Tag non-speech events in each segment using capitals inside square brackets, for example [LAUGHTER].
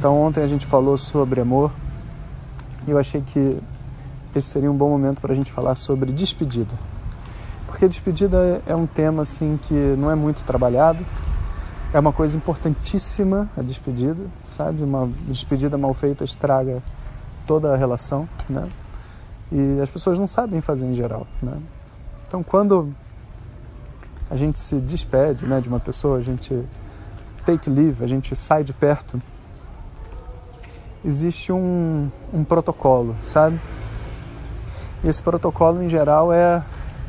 Então ontem a gente falou sobre amor e eu achei que esse seria um bom momento para a gente falar sobre despedida. Porque despedida é um tema assim que não é muito trabalhado, é uma coisa importantíssima a despedida, sabe? Uma despedida mal feita estraga toda a relação, né? E as pessoas não sabem fazer em geral, né? Então quando a gente se despede, né, de uma pessoa, a gente take leave, a gente sai de perto, existe um, um protocolo, sabe? E esse protocolo, em geral, é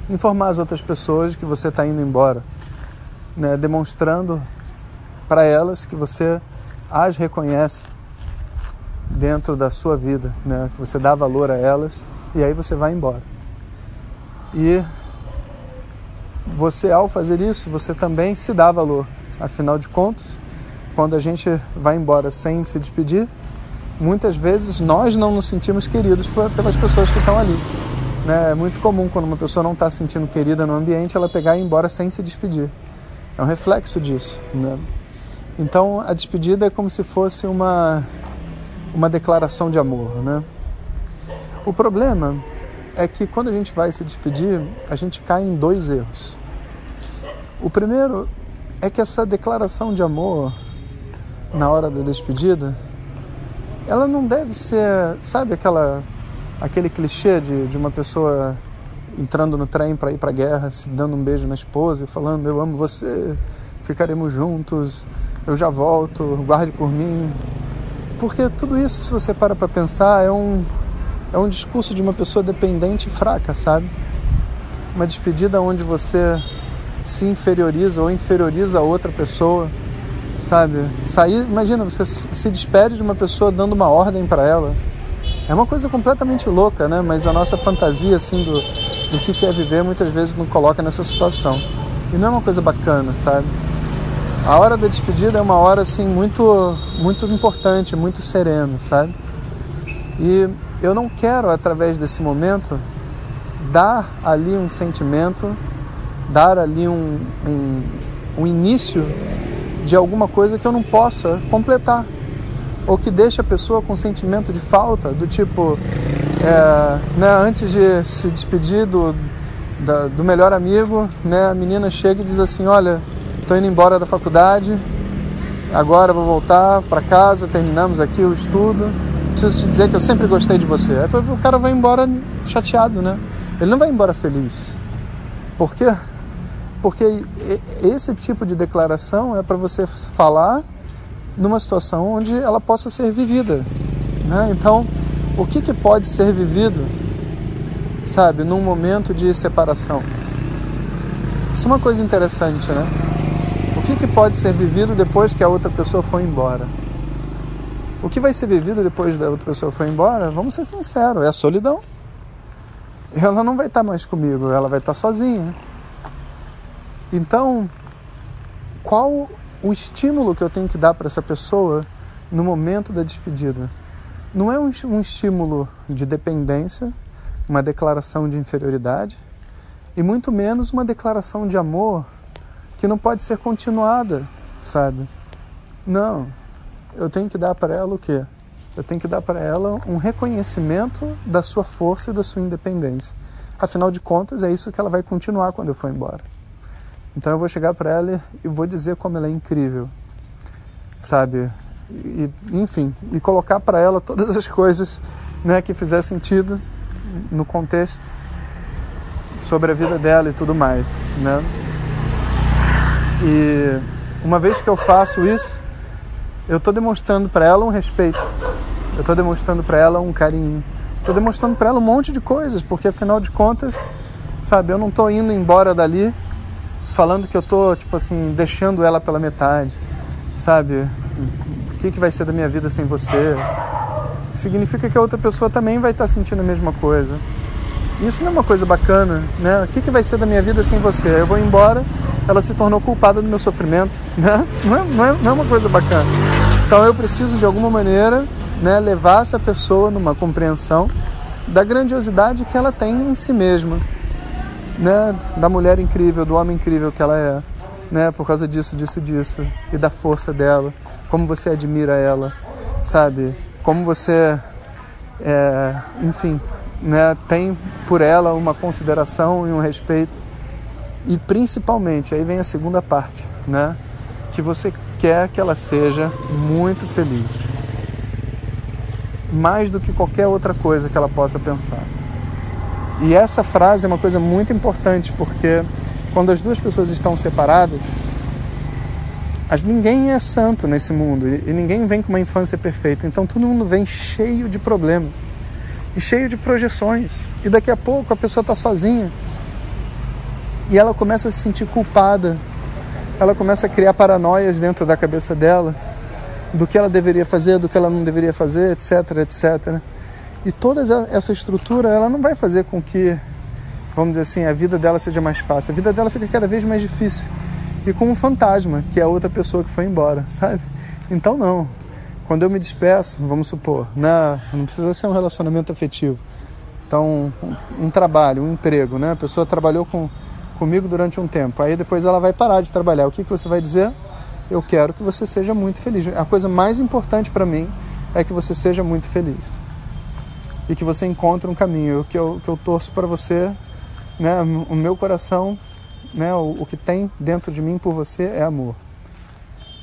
informar as outras pessoas que você está indo embora, né? demonstrando para elas que você as reconhece dentro da sua vida, né? que você dá valor a elas e aí você vai embora. E você, ao fazer isso, você também se dá valor. Afinal de contas, quando a gente vai embora sem se despedir, muitas vezes nós não nos sentimos queridos pelas pessoas que estão ali. Né? É muito comum quando uma pessoa não está se sentindo querida no ambiente, ela pegar e ir embora sem se despedir. É um reflexo disso. Né? Então a despedida é como se fosse uma, uma declaração de amor. Né? O problema é que quando a gente vai se despedir, a gente cai em dois erros. O primeiro é que essa declaração de amor na hora da despedida ela não deve ser, sabe aquela aquele clichê de, de uma pessoa entrando no trem para ir para a guerra, se dando um beijo na esposa e falando eu amo você, ficaremos juntos, eu já volto, guarde por mim. Porque tudo isso, se você para para pensar, é um é um discurso de uma pessoa dependente e fraca, sabe? Uma despedida onde você se inferioriza ou inferioriza a outra pessoa sabe? Sair, imagina, você se despede de uma pessoa dando uma ordem para ela. É uma coisa completamente louca, né? Mas a nossa fantasia, assim, do, do que quer viver, muitas vezes não coloca nessa situação. E não é uma coisa bacana, sabe? A hora da despedida é uma hora, assim, muito, muito importante, muito sereno, sabe? E eu não quero, através desse momento, dar ali um sentimento, dar ali um, um, um início de alguma coisa que eu não possa completar ou que deixa a pessoa com sentimento de falta, do tipo, é, né, antes de se despedir do, da, do melhor amigo, né, a menina chega e diz assim, olha, estou indo embora da faculdade, agora vou voltar para casa, terminamos aqui o estudo, preciso te dizer que eu sempre gostei de você. Aí o cara vai embora chateado, né? Ele não vai embora feliz. Por quê? Porque esse tipo de declaração é para você falar numa situação onde ela possa ser vivida. Né? Então, o que, que pode ser vivido, sabe, num momento de separação? Isso é uma coisa interessante, né? O que, que pode ser vivido depois que a outra pessoa foi embora? O que vai ser vivido depois da outra pessoa foi embora? Vamos ser sinceros, é a solidão. Ela não vai estar mais comigo, ela vai estar sozinha. Então, qual o estímulo que eu tenho que dar para essa pessoa no momento da despedida? Não é um, estímulo de dependência, uma declaração de inferioridade, e muito menos uma declaração de amor que não pode ser continuada, sabe? Não, eu tenho que dar para ela o quê? Eu tenho que dar para ela um reconhecimento da sua força e da sua independência. Afinal de contas, é isso que ela vai continuar quando eu for embora. Então eu vou chegar para ela e vou dizer como ela é incrível, sabe? E, enfim, e colocar para ela todas as coisas né, que fizer sentido no contexto sobre a vida dela e tudo mais, né? E uma vez que eu faço isso, eu estou demonstrando para ela um respeito, eu estou demonstrando para ela um carinho. Estou demonstrando para ela um monte de coisas, porque afinal de contas, sabe, eu não estou indo embora dali falando que eu estou, tipo assim, deixando ela pela metade, sabe? O que, que vai ser da minha vida sem você? Significa que a outra pessoa também vai estar tá sentindo a mesma coisa. Isso não é uma coisa bacana, né? O que, que vai ser da minha vida sem você? Eu vou embora, ela se tornou culpada do meu sofrimento, [LAUGHS] né? Não é, não é, não é uma coisa bacana. Então eu preciso de alguma maneira né, levar essa pessoa numa compreensão da grandiosidade que ela tem em si mesma, né? Da mulher incrível, do homem incrível que ela é, né? Por causa disso, disso, disso e da força dela, como você admira ela, sabe? Como você, é, enfim, né, tem por ela uma consideração e um respeito. E principalmente, aí vem a segunda parte, né, que você quer que ela seja muito feliz. Mais do que qualquer outra coisa que ela possa pensar. E essa frase é uma coisa muito importante, porque quando as duas pessoas estão separadas, ninguém é santo nesse mundo e ninguém vem com uma infância perfeita. Então todo mundo vem cheio de problemas e cheio de projeções. E daqui a pouco a pessoa está sozinha e ela começa a se sentir culpada. Ela começa a criar paranoias dentro da cabeça dela do que ela deveria fazer, do que ela não deveria fazer, etc, etc. E toda essa estrutura, ela não vai fazer com que, vamos dizer assim, a vida dela seja mais fácil. A vida dela fica cada vez mais difícil. E com um fantasma, que é a outra pessoa que foi embora, [LAUGHS] sabe? Então não. Quando eu me despeço, vamos supor, né? não precisa ser um relacionamento afetivo. Então, um, um trabalho, um emprego, né? A pessoa trabalhou com, comigo durante um tempo, aí depois ela vai parar de trabalhar. O que, que você vai dizer? Eu quero que você seja muito feliz. A coisa mais importante para mim é que você seja muito feliz e que você encontre um caminho. O que eu, que eu torço para você, né? O meu coração, né? O, o que tem dentro de mim por você é amor.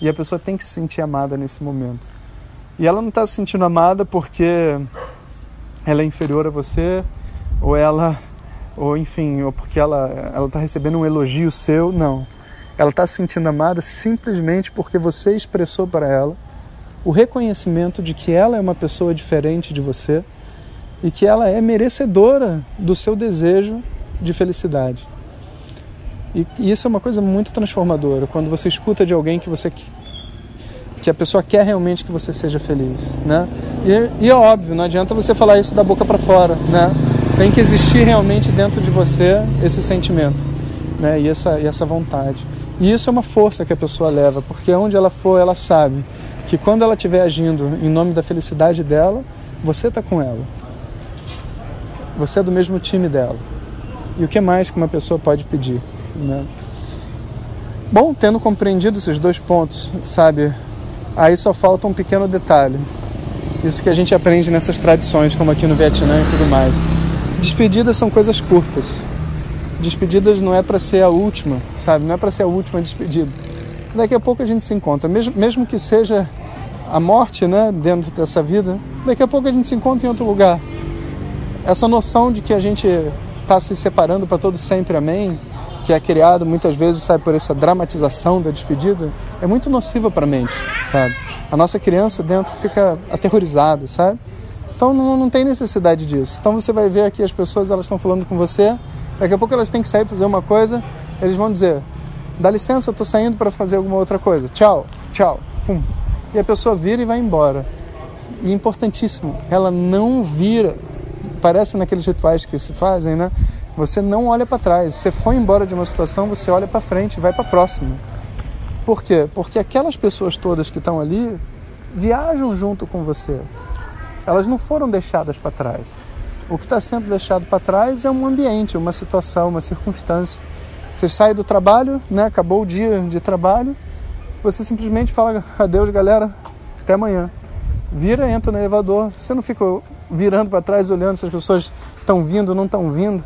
E a pessoa tem que se sentir amada nesse momento. E ela não está se sentindo amada porque ela é inferior a você, ou ela, ou enfim, ou porque ela ela está recebendo um elogio seu, não. Ela está se sentindo amada simplesmente porque você expressou para ela o reconhecimento de que ela é uma pessoa diferente de você e que ela é merecedora do seu desejo de felicidade. E, e isso é uma coisa muito transformadora. Quando você escuta de alguém que você que a pessoa quer realmente que você seja feliz, né? E, e é óbvio, não adianta você falar isso da boca para fora, né? Tem que existir realmente dentro de você esse sentimento, né? E essa, e essa vontade. E isso é uma força que a pessoa leva, porque onde ela for, ela sabe que quando ela estiver agindo em nome da felicidade dela, você está com ela. Você é do mesmo time dela. E o que mais que uma pessoa pode pedir, né? Bom, tendo compreendido esses dois pontos, sabe, Aí só falta um pequeno detalhe. Isso que a gente aprende nessas tradições, como aqui no Vietnã e tudo mais. Despedidas são coisas curtas. Despedidas não é para ser a última, sabe? Não é para ser a última despedida. Daqui a pouco a gente se encontra, mesmo, mesmo que seja a morte, né, dentro dessa vida. Daqui a pouco a gente se encontra em outro lugar. Essa noção de que a gente está se separando para todo sempre, amém, que é criado muitas vezes, sabe, por essa dramatização da despedida, é muito nociva para a mente, sabe? A nossa criança dentro fica aterrorizada, sabe? Então não, não tem necessidade disso. Então você vai ver aqui as pessoas, elas estão falando com você, daqui a pouco elas têm que sair fazer uma coisa, eles vão dizer: dá licença, estou saindo para fazer alguma outra coisa. Tchau, tchau, fum. E a pessoa vira e vai embora. E importantíssimo, ela não vira. Parece naqueles rituais que se fazem, né? Você não olha para trás. Você foi embora de uma situação, você olha para frente, vai para a próxima. Por quê? Porque aquelas pessoas todas que estão ali viajam junto com você. Elas não foram deixadas para trás. O que está sendo deixado para trás é um ambiente, uma situação, uma circunstância. Você sai do trabalho, né? acabou o dia de trabalho, você simplesmente fala adeus, galera, até amanhã. Vira, entra no elevador, você não fica virando para trás olhando se as pessoas estão vindo não estão vindo.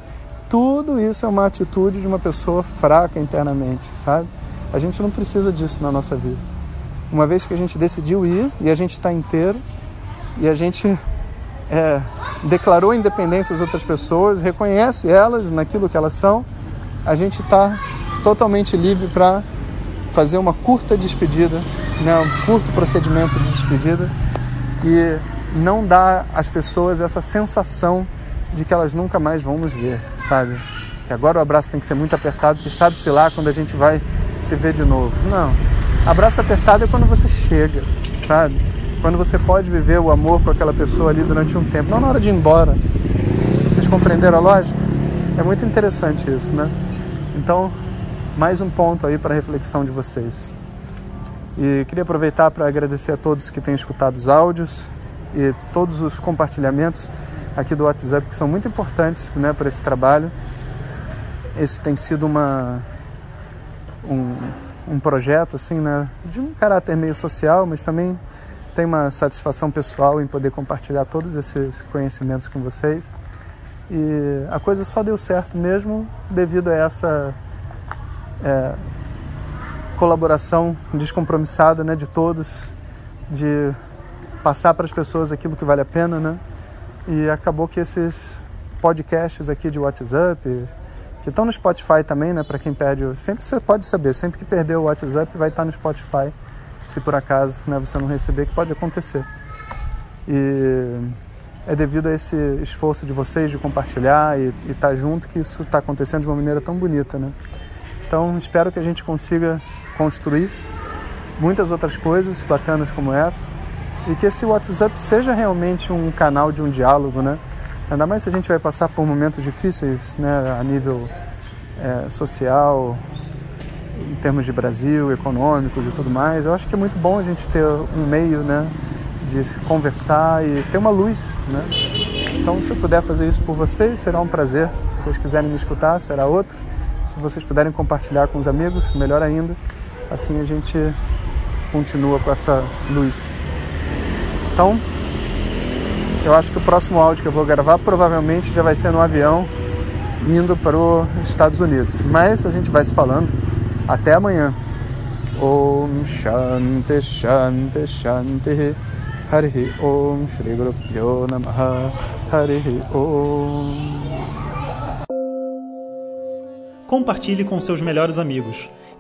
Tudo isso é uma atitude de uma pessoa fraca internamente, sabe? A gente não precisa disso na nossa vida. Uma vez que a gente decidiu ir e a gente está inteiro e a gente é, declarou independência às outras pessoas, reconhece elas naquilo que elas são, a gente está totalmente livre para fazer uma curta despedida, né, um curto procedimento de despedida e não dá às pessoas essa sensação de que elas nunca mais vão nos ver, sabe? Que agora o abraço tem que ser muito apertado, porque sabe-se lá quando a gente vai se ver de novo. Não. Abraço apertado é quando você chega, sabe? Quando você pode viver o amor com aquela pessoa ali durante um tempo, não na hora de ir embora. Vocês compreenderam a lógica? É muito interessante isso, né? Então, mais um ponto aí para reflexão de vocês. E queria aproveitar para agradecer a todos que têm escutado os áudios e todos os compartilhamentos aqui do WhatsApp que são muito importantes né, para esse trabalho. Esse tem sido uma, um, um projeto assim, né, de um caráter meio social, mas também tem uma satisfação pessoal em poder compartilhar todos esses conhecimentos com vocês. E a coisa só deu certo mesmo devido a essa é, colaboração descompromissada né, de todos, de passar para as pessoas aquilo que vale a pena, né? E acabou que esses podcasts aqui de WhatsApp, que estão no Spotify também, né? Para quem perde, sempre você pode saber, sempre que perder o WhatsApp vai estar no Spotify, se por acaso né, você não receber, que pode acontecer. E é devido a esse esforço de vocês de compartilhar e estar tá junto que isso está acontecendo de uma maneira tão bonita, né? Então espero que a gente consiga construir muitas outras coisas bacanas como essa e que esse WhatsApp seja realmente um canal de um diálogo, né? Ainda mais se a gente vai passar por momentos difíceis, né, a nível é, social, em termos de Brasil, econômicos e tudo mais. Eu acho que é muito bom a gente ter um meio, né, de conversar e ter uma luz, né? Então, se eu puder fazer isso por vocês, será um prazer. Se vocês quiserem me escutar, será outro. Se vocês puderem compartilhar com os amigos, melhor ainda. Assim a gente continua com essa luz. Então, eu acho que o próximo áudio que eu vou gravar provavelmente já vai ser no avião indo para os Estados Unidos. Mas a gente vai se falando. Até amanhã. Om Shanti Shanti Shanti Om Shri Guru Pyo Namaha Om compartilhe com seus melhores amigos.